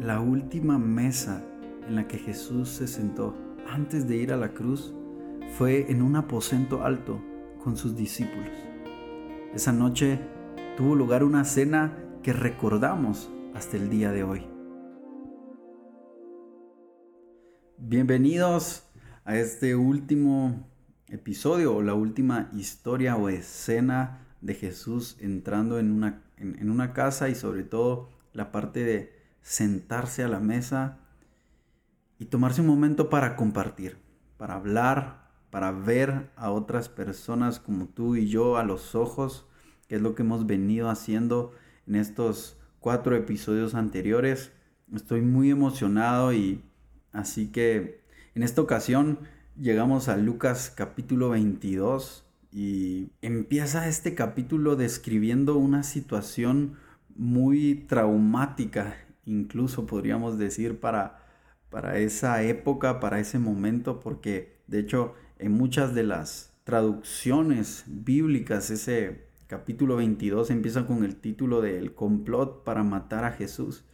la última mesa en la que Jesús se sentó antes de ir a la cruz fue en un aposento alto con sus discípulos. Esa noche tuvo lugar una cena que recordamos hasta el día de hoy. Bienvenidos a este último episodio o la última historia o escena de Jesús entrando en una, en, una casa y sobre todo la parte de sentarse a la mesa y tomarse un momento para compartir, para hablar, para ver a otras personas como tú y yo a los ojos, que es lo que hemos venido haciendo en estos cuatro episodios anteriores. Estoy muy emocionado y así que en esta ocasión llegamos a Lucas capítulo 22 y empieza este capítulo describiendo una situación muy traumática, incluso podríamos decir para, para esa época, para ese momento, porque de hecho en muchas de las traducciones bíblicas ese capítulo 22 empieza con el título de El complot para matar a Jesús.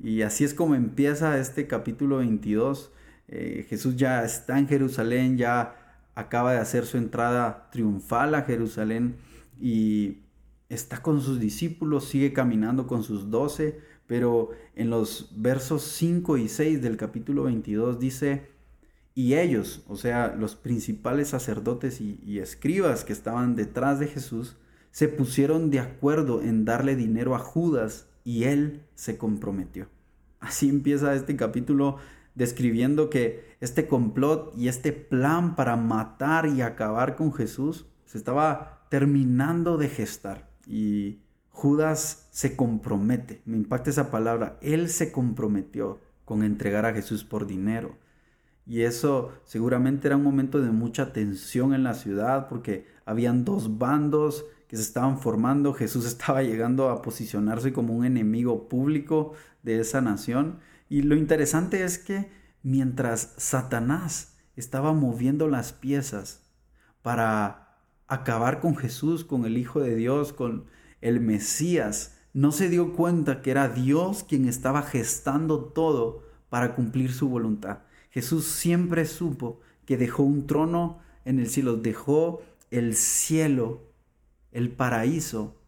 Y así es como empieza este capítulo 22 eh, Jesús ya está en Jerusalén, ya acaba de hacer su entrada triunfal a Jerusalén y está con sus discípulos, sigue caminando con sus doce, pero en los versos 5 y 6 del capítulo 22 dice, y ellos, o sea, los principales sacerdotes y, y escribas que estaban detrás de Jesús, se pusieron de acuerdo en darle dinero a Judas y él se comprometió. Así empieza este capítulo describiendo que este complot y este plan para matar y acabar con Jesús se estaba terminando de gestar. Y Judas se compromete, me impacta esa palabra, él se comprometió con entregar a Jesús por dinero. Y eso seguramente era un momento de mucha tensión en la ciudad porque habían dos bandos que se estaban formando. Jesús estaba llegando a posicionarse como un enemigo público de esa nación. Y lo interesante es que mientras Satanás estaba moviendo las piezas para acabar con Jesús, con el Hijo de Dios, con el Mesías, no se dio cuenta que era Dios quien estaba gestando todo para cumplir su voluntad. Jesús siempre supo que dejó un trono en el cielo, dejó el cielo, el paraíso,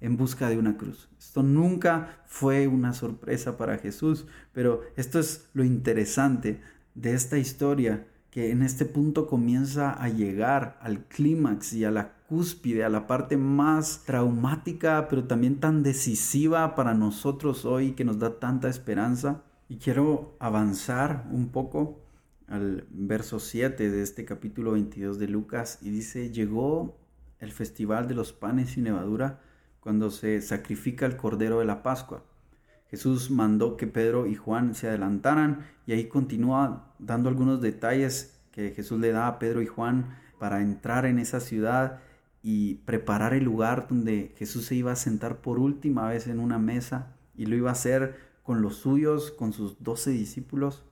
en busca de una cruz. Esto nunca fue una sorpresa para Jesús, pero esto es lo interesante de esta historia, en este punto comienza a llegar al clímax y a la cúspide, a la parte más traumática, pero también tan decisiva para nosotros hoy, que nos da tanta esperanza. Y quiero avanzar un poco al verso 7 de este capítulo 22 de Lucas y dice, llegó el festival de los panes sin levadura cuando se sacrifica el cordero de la Pascua. Jesús mandó que Pedro y Juan se adelantaran y ahí continúa dando algunos detalles que Jesús le da a Pedro y Juan para entrar en esa ciudad y preparar el lugar donde Jesús se iba a sentar por última vez en una mesa y lo iba a hacer con los suyos, con sus doce discípulos.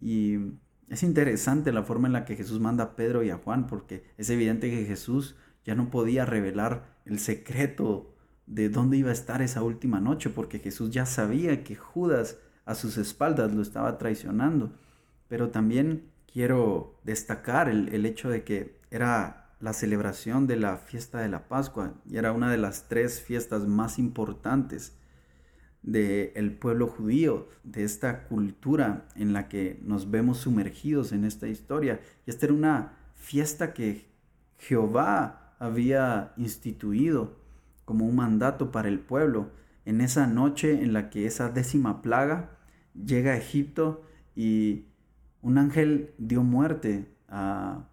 Y es interesante la forma en la que Jesús manda a Pedro y a Juan porque es evidente que Jesús ya no podía revelar el secreto de dónde iba a estar esa última noche, porque Jesús ya sabía que Judas a sus espaldas lo estaba traicionando. Pero también quiero destacar el, hecho de que era la celebración de la fiesta de la Pascua y era una de las tres fiestas más importantes del pueblo judío, de esta cultura en la que nos vemos sumergidos en esta historia. Y esta era una fiesta que Jehová había instituido como un mandato para el pueblo. En esa noche en la que esa décima plaga llega a Egipto y un ángel dio muerte a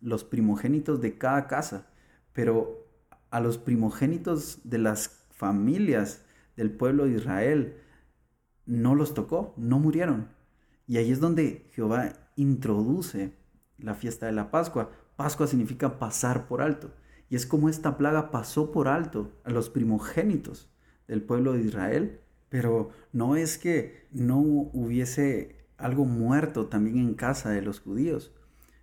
los primogénitos de cada casa, pero a los primogénitos de las familias del pueblo de Israel no los tocó, no murieron. Y ahí es donde Jehová introduce la fiesta de la Pascua. Pascua significa pasar por alto. Y es como esta plaga pasó por alto a los primogénitos del pueblo de Israel, pero no es que no hubiese algo muerto también en casa de los judíos,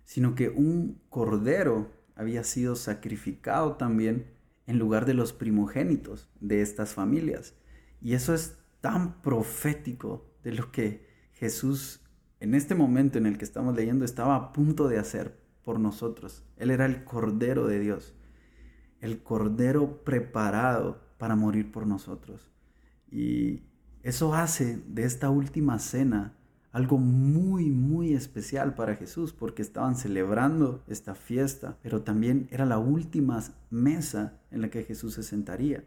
sino que un cordero había sido sacrificado también en lugar de los primogénitos de estas familias. Y eso es tan profético de lo que Jesús en este momento en el que estamos leyendo estaba a punto de hacer por nosotros. Él era el Cordero de Dios, el Cordero preparado para morir por nosotros. Y eso hace de esta última cena algo muy, muy especial para Jesús, porque estaban celebrando esta fiesta, pero también era la última mesa en la que Jesús se sentaría.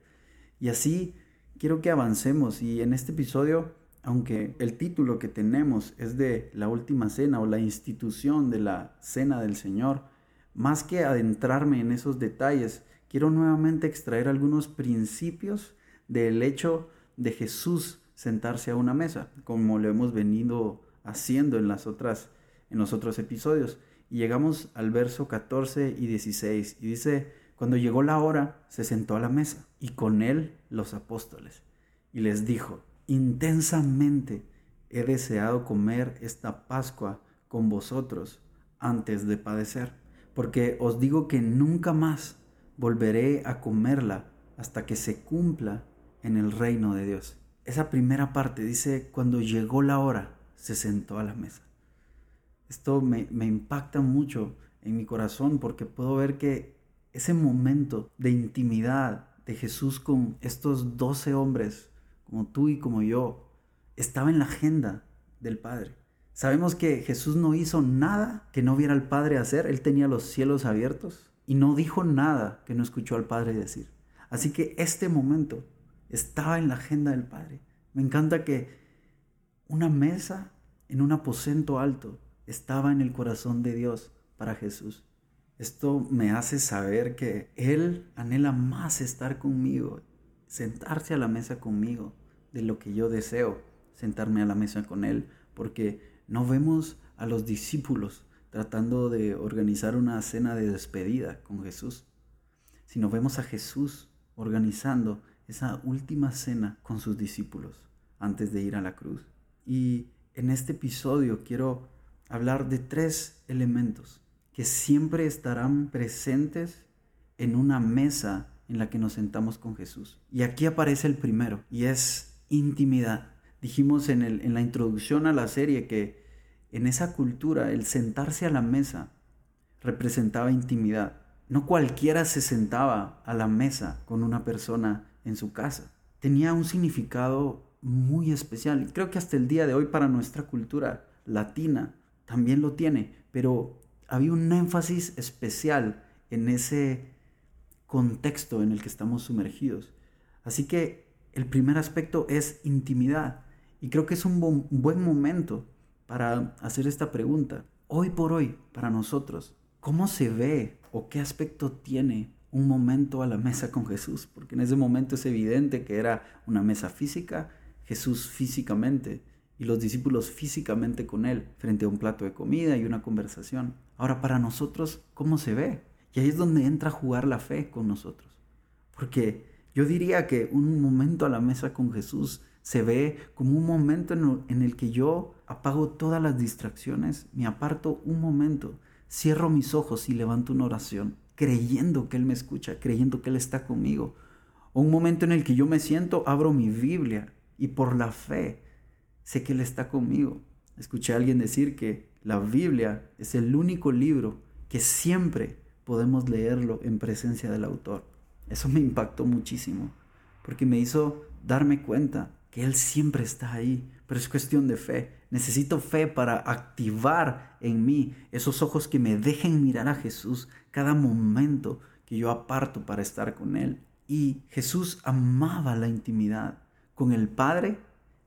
Y así quiero que avancemos y en este episodio, aunque el título que tenemos es de la última cena o la institución de la cena del Señor, más que adentrarme en esos detalles, quiero nuevamente extraer algunos principios del hecho de Jesús sentarse a una mesa, como lo hemos venido haciendo en las otras en los otros episodios. Y llegamos al verso 14 y 16 y dice, cuando llegó la hora, se sentó a la mesa y con él los apóstoles y les dijo, intensamente he deseado comer esta Pascua con vosotros antes de padecer, porque os digo que nunca más volveré a comerla hasta que se cumpla en el reino de Dios esa primera parte dice, cuando llegó la hora, se sentó a la mesa. Esto me, impacta mucho en mi corazón porque puedo ver que ese momento de intimidad de Jesús con estos doce hombres, como tú y como yo, estaba en la agenda del Padre. Sabemos que Jesús no hizo nada que no viera al Padre hacer, Él tenía los cielos abiertos y no dijo nada que no escuchó al Padre decir. Así que este momento estaba en la agenda del Padre. Me encanta que una mesa en un aposento alto estaba en el corazón de Dios para Jesús. Esto me hace saber que Él anhela más estar conmigo, sentarse a la mesa conmigo, de lo que yo deseo sentarme a la mesa con Él, porque no vemos a los discípulos tratando de organizar una cena de despedida con Jesús, sino vemos a Jesús organizando esa última cena con sus discípulos antes de ir a la cruz. Y en este episodio quiero hablar de tres elementos que siempre estarán presentes en una mesa en la que nos sentamos con Jesús. Y aquí aparece el primero, y es intimidad. Dijimos en, en la introducción a la serie que en esa cultura el sentarse a la mesa representaba intimidad. No cualquiera se sentaba a la mesa con una persona en su casa. Tenía un significado muy especial. Creo que hasta el día de hoy para nuestra cultura latina también lo tiene, pero había un énfasis especial en ese contexto en el que estamos sumergidos. Así que el primer aspecto es intimidad. Y creo que es un buen momento para hacer esta pregunta. Hoy por hoy, para nosotros, ¿cómo se ve o qué aspecto tiene un momento a la mesa con Jesús, porque en ese momento es evidente que era una mesa física, Jesús físicamente y los discípulos físicamente con él, frente a un plato de comida y una conversación. Ahora, para nosotros, ¿cómo se ve? Y ahí es donde entra a jugar la fe con nosotros. Porque yo diría que un momento a la mesa con Jesús se ve como un momento en el que yo apago todas las distracciones, me aparto un momento, cierro mis ojos y levanto una oración creyendo que Él me escucha, creyendo que Él está conmigo. O un momento en el que yo me siento, abro mi Biblia y por la fe sé que Él está conmigo. Escuché a alguien decir que la Biblia es el único libro que siempre podemos leerlo en presencia del autor. Eso me impactó muchísimo, porque me hizo darme cuenta que Él siempre está ahí, pero es cuestión de fe. Necesito fe para activar en mí esos ojos que me dejen mirar a Jesús cada momento que yo aparto para estar con Él. Y Jesús amaba la intimidad con el Padre,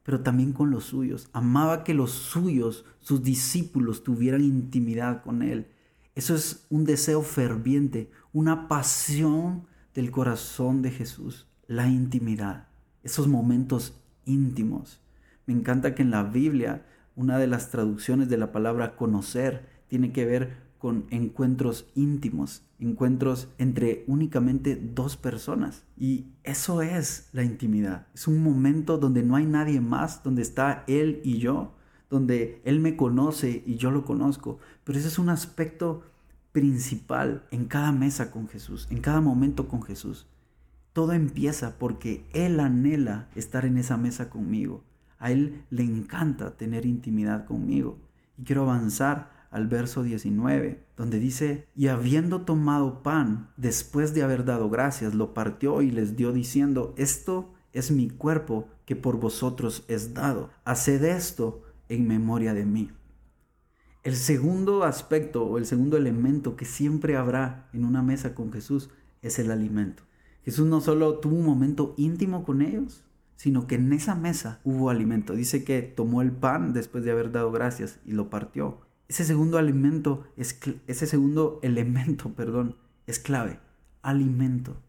pero también con los suyos. Amaba que los suyos, sus discípulos, tuvieran intimidad con Él. Eso es un deseo ferviente, una pasión del corazón de Jesús, la intimidad, esos momentos íntimos. Me encanta que en la Biblia una de las traducciones de la palabra conocer tiene que ver con encuentros íntimos, encuentros entre únicamente dos personas. Y eso es la intimidad. Es un momento donde no hay nadie más, donde está Él y yo, donde Él me conoce y yo lo conozco. Pero ese es un aspecto principal en cada mesa con Jesús, en cada momento con Jesús. Todo empieza porque Él anhela estar en esa mesa conmigo A Él le encanta tener intimidad conmigo. Y quiero avanzar al verso 19, donde dice, y habiendo tomado pan, después de haber dado gracias, lo partió y les dio diciendo, esto es mi cuerpo que por vosotros es dado. Haced esto en memoria de mí. El segundo aspecto o el segundo elemento que siempre habrá en una mesa con Jesús es el alimento. Jesús no solo tuvo un momento íntimo con ellos, sino que en esa mesa hubo alimento. Dice que tomó el pan después de haber dado gracias y lo partió ese segundo alimento, es, ese segundo elemento, perdón, es clave. Alimento.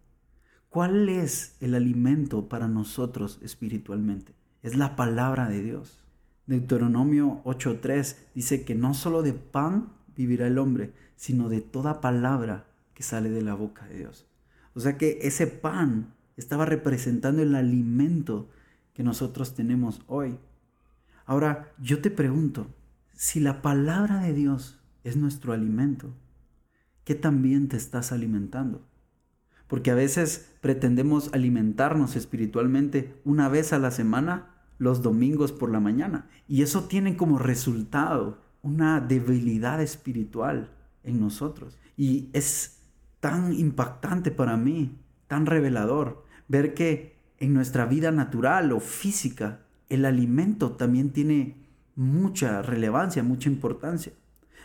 ¿Cuál es el alimento para nosotros espiritualmente? Es la palabra de Dios. Deuteronomio 8:3 dice que no solo de pan vivirá el hombre, sino de toda palabra que sale de la boca de Dios. O sea que ese pan estaba representando el alimento que nosotros tenemos hoy. Ahora, yo te pregunto, si la palabra de Dios es nuestro alimento, ¿qué también te estás alimentando? Porque a veces pretendemos alimentarnos espiritualmente una vez a la semana, los domingos por la mañana. Y eso tiene como resultado una debilidad espiritual en nosotros. Y es tan impactante para mí, tan revelador, ver que en nuestra vida natural o física, el alimento también tiene mucha relevancia, mucha importancia.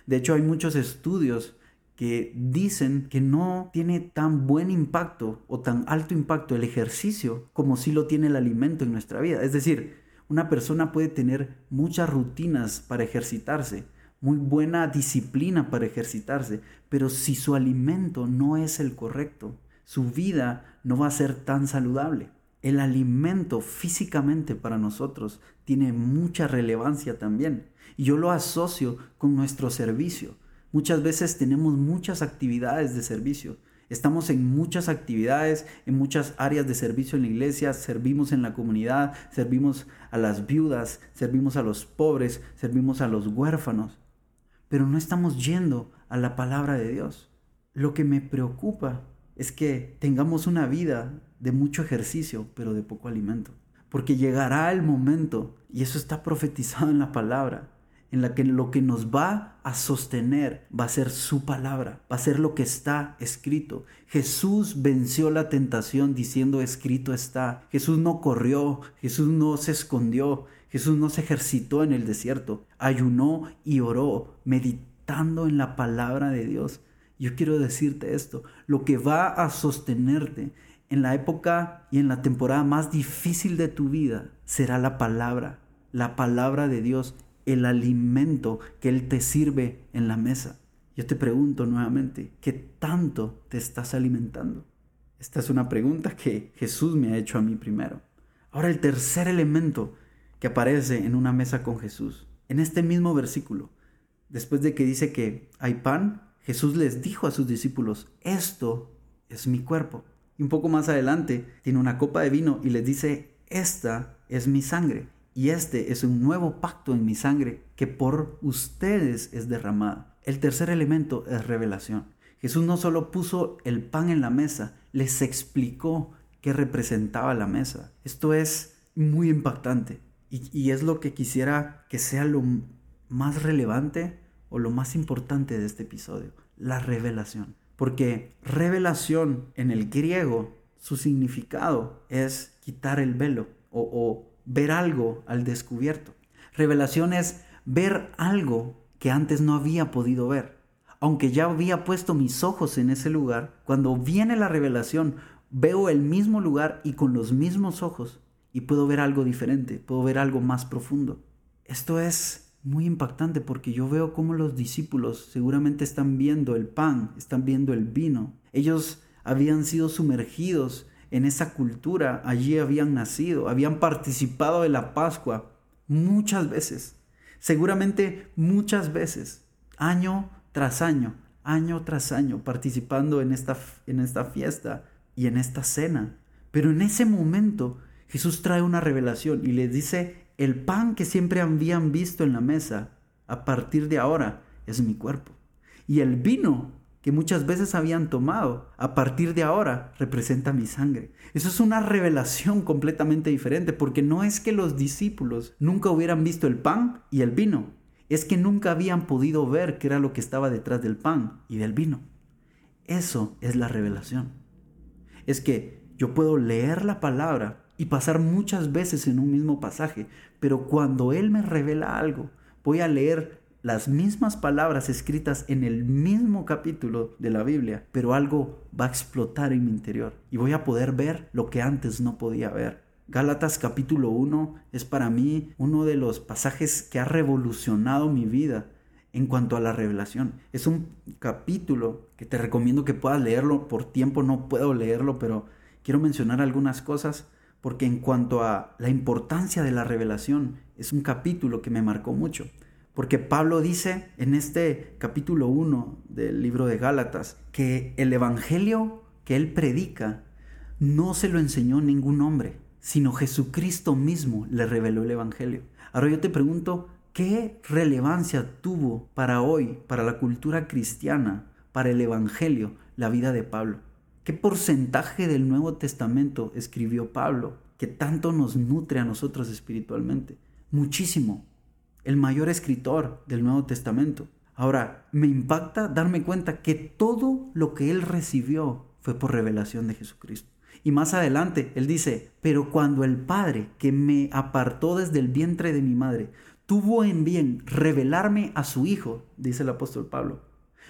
De hecho, hay muchos estudios que dicen que no tiene tan buen impacto o tan alto impacto el ejercicio como si lo tiene el alimento en nuestra vida. Es decir, una persona puede tener muchas rutinas para ejercitarse, muy buena disciplina para ejercitarse, pero si su alimento no es el correcto, su vida no va a ser tan saludable el alimento físicamente para nosotros tiene mucha relevancia también. Y yo lo asocio con nuestro servicio. Muchas veces tenemos muchas actividades de servicio. Estamos en muchas actividades, en muchas áreas de servicio en la iglesia, servimos en la comunidad, servimos a las viudas, servimos a los pobres, servimos a los huérfanos, pero no estamos yendo a la palabra de Dios. Lo que me preocupa es que tengamos una vida de mucho ejercicio, pero de poco alimento. Porque llegará el momento, y eso está profetizado en la palabra, en la que lo que nos va a sostener va a ser su palabra, va a ser lo que está escrito. Jesús venció la tentación diciendo escrito está. Jesús no corrió, Jesús no se escondió, Jesús no se ejercitó en el desierto, ayunó y oró, meditando en la palabra de Dios. Yo quiero decirte esto, lo que va a sostenerte en la época y en la temporada más difícil de tu vida será la palabra, la palabra de Dios, el alimento que Él te sirve en la mesa. Yo te pregunto nuevamente, ¿qué tanto te estás alimentando? Esta es una pregunta que Jesús me ha hecho a mí primero. Ahora el tercer elemento que aparece en una mesa con Jesús, en este mismo versículo, después de que dice que hay pan, Jesús les dijo a sus discípulos, esto es mi cuerpo. Y un poco más adelante tiene una copa de vino y les dice, esta es mi sangre. Y este es un nuevo pacto en mi sangre que por ustedes es derramada. El tercer elemento es revelación. Jesús no solo puso el pan en la mesa, les explicó qué representaba la mesa. Esto es muy impactante y, es lo que quisiera que sea lo más relevante o lo más importante de este episodio, la revelación. Porque revelación en el griego, su significado es quitar el velo o, ver algo al descubierto. Revelación es ver algo que antes no había podido ver. Aunque ya había puesto mis ojos en ese lugar, cuando viene la revelación, veo el mismo lugar y con los mismos ojos y puedo ver algo diferente, puedo ver algo más profundo. Esto es muy impactante porque yo veo cómo los discípulos seguramente están viendo el pan, están viendo el vino. Ellos habían sido sumergidos en esa cultura, allí habían nacido, habían participado de la Pascua muchas veces, seguramente muchas veces, año tras año, año tras año, participando en esta, en esta fiesta y en esta cena. Pero en ese momento Jesús trae una revelación y les dice el pan que siempre habían visto en la mesa, a partir de ahora, es mi cuerpo. Y el vino que muchas veces habían tomado, a partir de ahora representa mi sangre. Eso es una revelación completamente diferente, porque no es que los discípulos nunca hubieran visto el pan y el vino, es que nunca habían podido ver qué era lo que estaba detrás del pan y del vino. Eso es la revelación. Es que yo puedo leer la palabra y pasar muchas veces en un mismo pasaje, pero cuando Él me revela algo, voy a leer las mismas palabras escritas en el mismo capítulo de la Biblia, pero algo va a explotar en mi interior y voy a poder ver lo que antes no podía ver. Gálatas capítulo 1 es para mí uno de los pasajes que ha revolucionado mi vida en cuanto a la revelación. Es un capítulo que te recomiendo que puedas leerlo. Por tiempo no puedo leerlo, pero quiero mencionar algunas cosas porque en cuanto a la importancia de la revelación, es un capítulo que me marcó mucho. Porque Pablo dice en este capítulo 1 del libro de Gálatas que el Evangelio que él predica no se lo enseñó ningún hombre, sino Jesucristo mismo le reveló el Evangelio. Ahora yo te pregunto, ¿qué relevancia tuvo para hoy, para la cultura cristiana, para el Evangelio, la vida de Pablo? ¿Qué porcentaje del Nuevo Testamento escribió Pablo que tanto nos nutre a nosotros espiritualmente? Muchísimo el mayor escritor del Nuevo Testamento. Ahora, me impacta darme cuenta que todo lo que él recibió fue por revelación de Jesucristo. Y más adelante, él dice, pero cuando el Padre que me apartó desde el vientre de mi madre, tuvo en bien revelarme a su Hijo, dice el apóstol Pablo.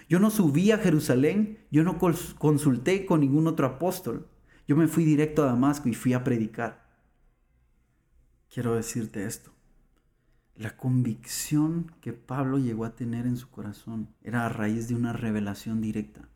Yo no subí a Jerusalén, yo no consulté con ningún otro apóstol. Yo me fui directo a Damasco y fui a predicar. Quiero decirte esto. La convicción que Pablo llegó a tener en su corazón era a raíz de una revelación directa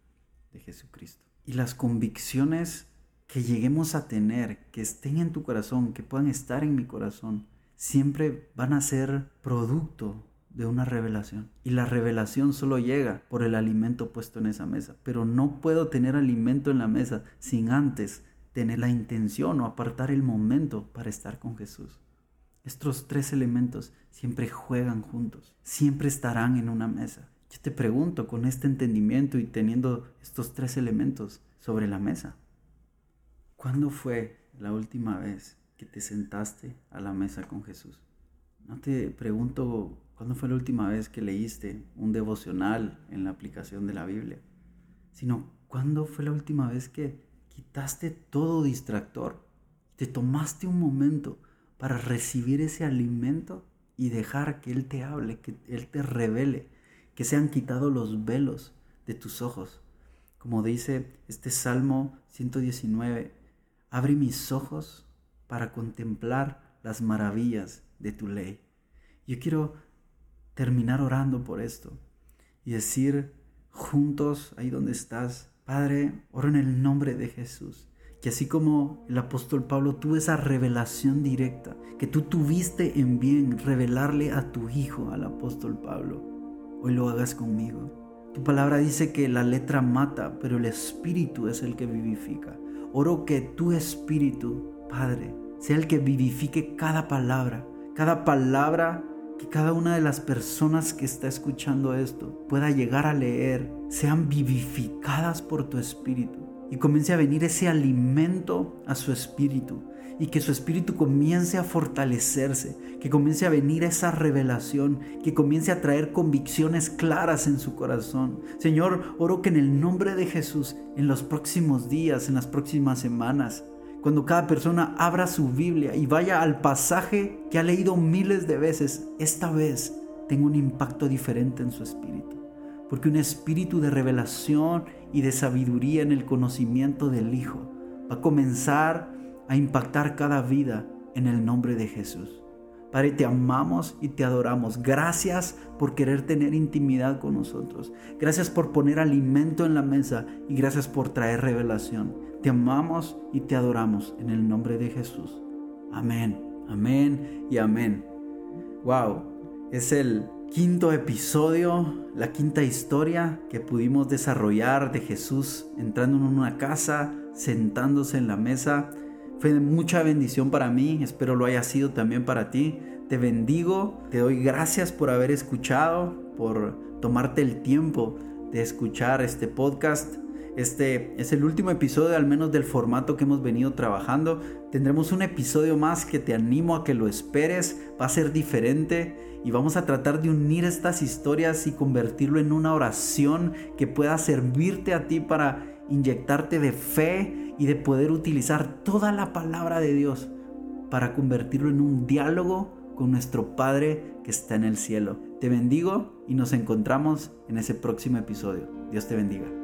de Jesucristo. Y las convicciones que lleguemos a tener, que estén en tu corazón, que puedan estar en mi corazón, siempre van a ser producto de una revelación. Y la revelación solo llega por el alimento puesto en esa mesa. Pero no puedo tener alimento en la mesa sin antes tener la intención o apartar el momento para estar con Jesús. Estos tres elementos siempre juegan juntos, siempre estarán en una mesa. Yo te pregunto, con este entendimiento y teniendo estos tres elementos sobre la mesa, ¿cuándo fue la última vez que te sentaste a la mesa con Jesús? No te pregunto cuándo fue la última vez que leíste un devocional en la aplicación de la Biblia, sino cuándo fue la última vez que quitaste todo distractor, te tomaste un momento para recibir ese alimento y dejar que Él te hable, que Él te revele, que sean quitados los velos de tus ojos. Como dice este Salmo 119, abre mis ojos para contemplar las maravillas de tu ley. Yo quiero terminar orando por esto y decir juntos ahí donde estás, Padre, oro en el nombre de Jesús que así como el apóstol Pablo tuvo esa revelación directa, que tú tuviste en bien revelarle a tu hijo, al apóstol Pablo, hoy lo hagas conmigo. Tu palabra dice que la letra mata, pero el espíritu es el que vivifica. Oro que tu espíritu, Padre, sea el que vivifique cada palabra, cada palabra que cada una de las personas que está escuchando esto pueda llegar a leer, sean vivificadas por tu espíritu y comience a venir ese alimento a su espíritu y que su espíritu comience a fortalecerse, que comience a venir esa revelación, que comience a traer convicciones claras en su corazón. Señor, oro que en el nombre de Jesús, en los próximos días, en las próximas semanas, cuando cada persona abra su Biblia y vaya al pasaje que ha leído miles de veces, esta vez tenga un impacto diferente en su espíritu porque un espíritu de revelación y de sabiduría en el conocimiento del Hijo va a comenzar a impactar cada vida en el nombre de Jesús. Padre, te amamos y te adoramos. Gracias por querer tener intimidad con nosotros. Gracias por poner alimento en la mesa y gracias por traer revelación. Te amamos y te adoramos en el nombre de Jesús. Amén, amén y amén. Wow, es el quinto episodio, la quinta historia que pudimos desarrollar de Jesús entrando en una casa, sentándose en la mesa. Fue de mucha bendición para mí, espero lo haya sido también para ti. Te bendigo, te doy gracias por haber escuchado, por tomarte el tiempo de escuchar este podcast. Este es el último episodio, al menos del formato que hemos venido trabajando. Tendremos un episodio más que te animo a que lo esperes. Va a ser diferente y vamos a tratar de unir estas historias y convertirlo en una oración que pueda servirte a ti para inyectarte de fe y de poder utilizar toda la palabra de Dios para convertirlo en un diálogo con nuestro Padre que está en el cielo. Te bendigo y nos encontramos en ese próximo episodio. Dios te bendiga.